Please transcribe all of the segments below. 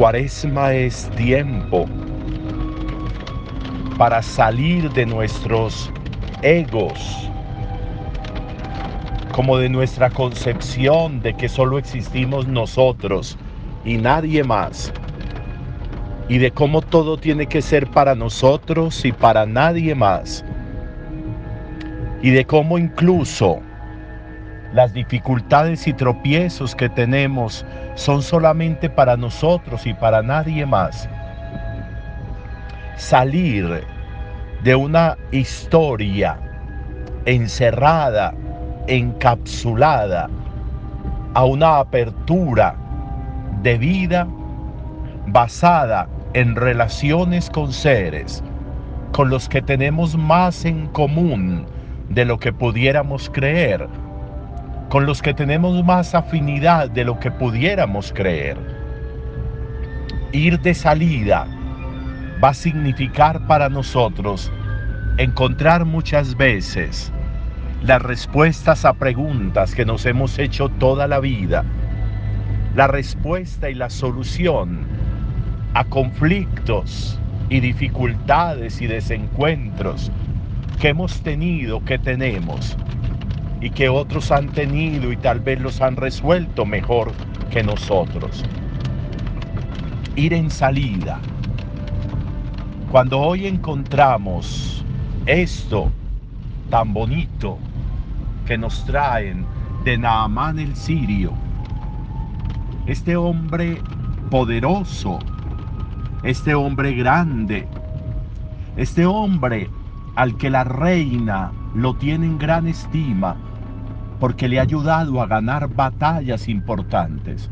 cuaresma es tiempo para salir de nuestros egos, como de nuestra concepción de que solo existimos nosotros y nadie más, y de cómo todo tiene que ser para nosotros y para nadie más, y de cómo incluso las dificultades y tropiezos que tenemos son solamente para nosotros y para nadie más. Salir de una historia encerrada, encapsulada, a una apertura de vida basada en relaciones con seres con los que tenemos más en común de lo que pudiéramos creer con los que tenemos más afinidad de lo que pudiéramos creer. Ir de salida va a significar para nosotros encontrar muchas veces las respuestas a preguntas que nos hemos hecho toda la vida, la respuesta y la solución a conflictos y dificultades y desencuentros que hemos tenido, que tenemos y que otros han tenido y tal vez los han resuelto mejor que nosotros. Ir en salida. Cuando hoy encontramos esto tan bonito que nos traen de Naamán el sirio, este hombre poderoso, este hombre grande, este hombre al que la reina lo tiene en gran estima, porque le ha ayudado a ganar batallas importantes.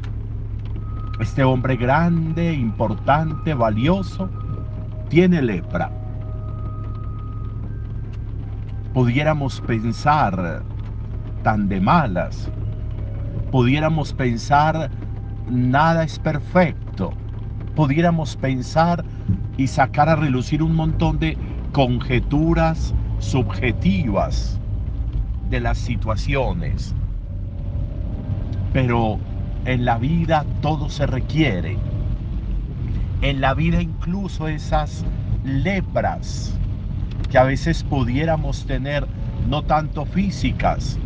Este hombre grande, importante, valioso, tiene lepra. Pudiéramos pensar tan de malas, pudiéramos pensar nada es perfecto, pudiéramos pensar y sacar a relucir un montón de conjeturas subjetivas de las situaciones. Pero en la vida todo se requiere. En la vida incluso esas lepras que a veces pudiéramos tener, no tanto físicas,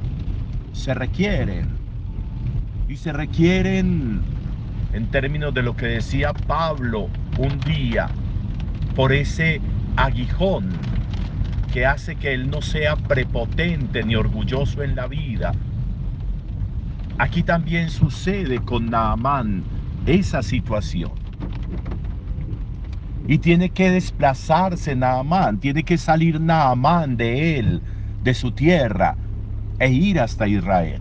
se requieren. Y se requieren en términos de lo que decía Pablo un día, por ese aguijón que hace que él no sea prepotente ni orgulloso en la vida. Aquí también sucede con Naamán esa situación. Y tiene que desplazarse Naamán, tiene que salir Naamán de él, de su tierra, e ir hasta Israel,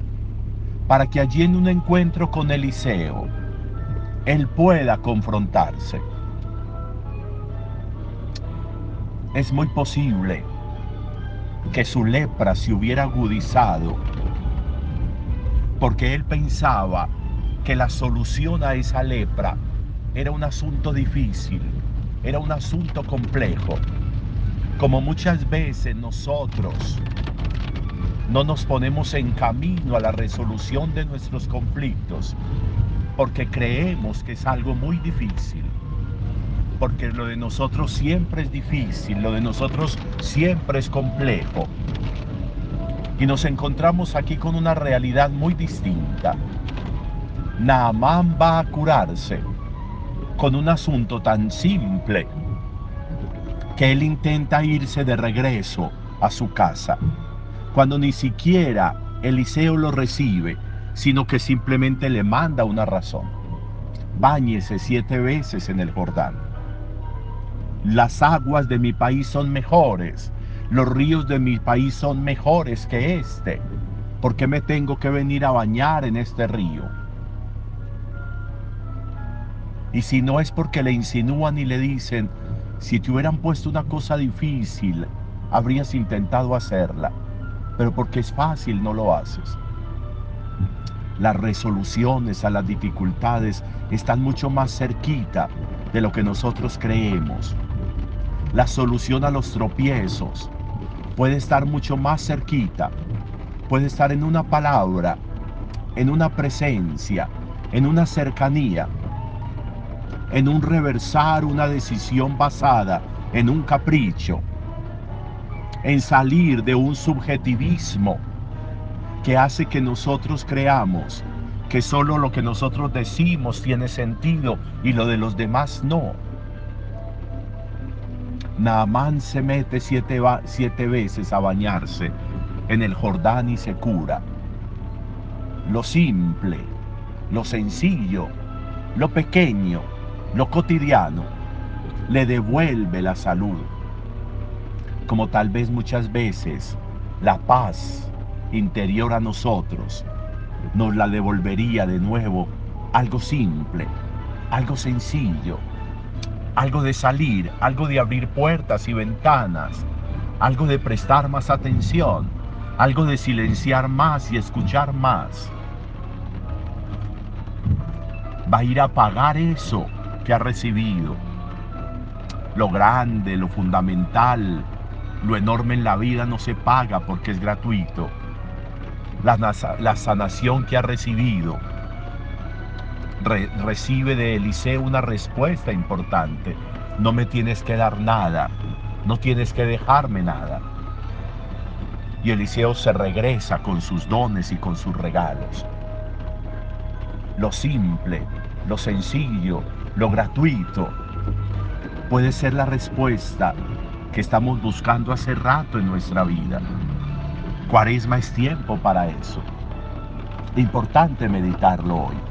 para que allí en un encuentro con Eliseo, él pueda confrontarse. Es muy posible que su lepra se hubiera agudizado porque él pensaba que la solución a esa lepra era un asunto difícil, era un asunto complejo. Como muchas veces nosotros no nos ponemos en camino a la resolución de nuestros conflictos porque creemos que es algo muy difícil porque lo de nosotros siempre es difícil, lo de nosotros siempre es complejo. Y nos encontramos aquí con una realidad muy distinta. Naamán va a curarse con un asunto tan simple que él intenta irse de regreso a su casa, cuando ni siquiera Eliseo lo recibe, sino que simplemente le manda una razón. Báñese siete veces en el Jordán las aguas de mi país son mejores, los ríos de mi país son mejores que este. ¿Por qué me tengo que venir a bañar en este río? Y si no es porque le insinúan y le dicen, si te hubieran puesto una cosa difícil, habrías intentado hacerla, pero porque es fácil no lo haces. Las resoluciones a las dificultades están mucho más cerquita de lo que nosotros creemos la solución a los tropiezos puede estar mucho más cerquita, puede estar en una palabra, en una presencia, en una cercanía. en un reversar una decisión basada en un capricho, en salir de un subjetivismo que hace que nosotros creamos que solo lo que nosotros decimos tiene sentido y lo de los demás no. Naamán se mete siete, siete veces a bañarse en el Jordán y se cura. Lo simple, lo sencillo, lo pequeño, lo cotidiano, le devuelve la salud. Como tal vez muchas veces la paz interior a nosotros nos la devolvería de nuevo algo simple, algo sencillo, algo de salir, algo de abrir puertas y ventanas, algo de prestar más atención, algo de silenciar más y escuchar más. Va a ir a pagar eso que ha recibido. Lo grande, lo fundamental, lo enorme en la vida no se paga porque es gratuito. La, sanación que ha recibido recibe de Eliseo una respuesta importante. No me tienes que dar nada, no tienes que dejarme nada. Y Eliseo se regresa con sus dones y con sus regalos. Lo simple, lo sencillo, lo gratuito puede ser la respuesta que estamos buscando hace rato en nuestra vida. Cuaresma es tiempo para eso. Importante meditarlo hoy.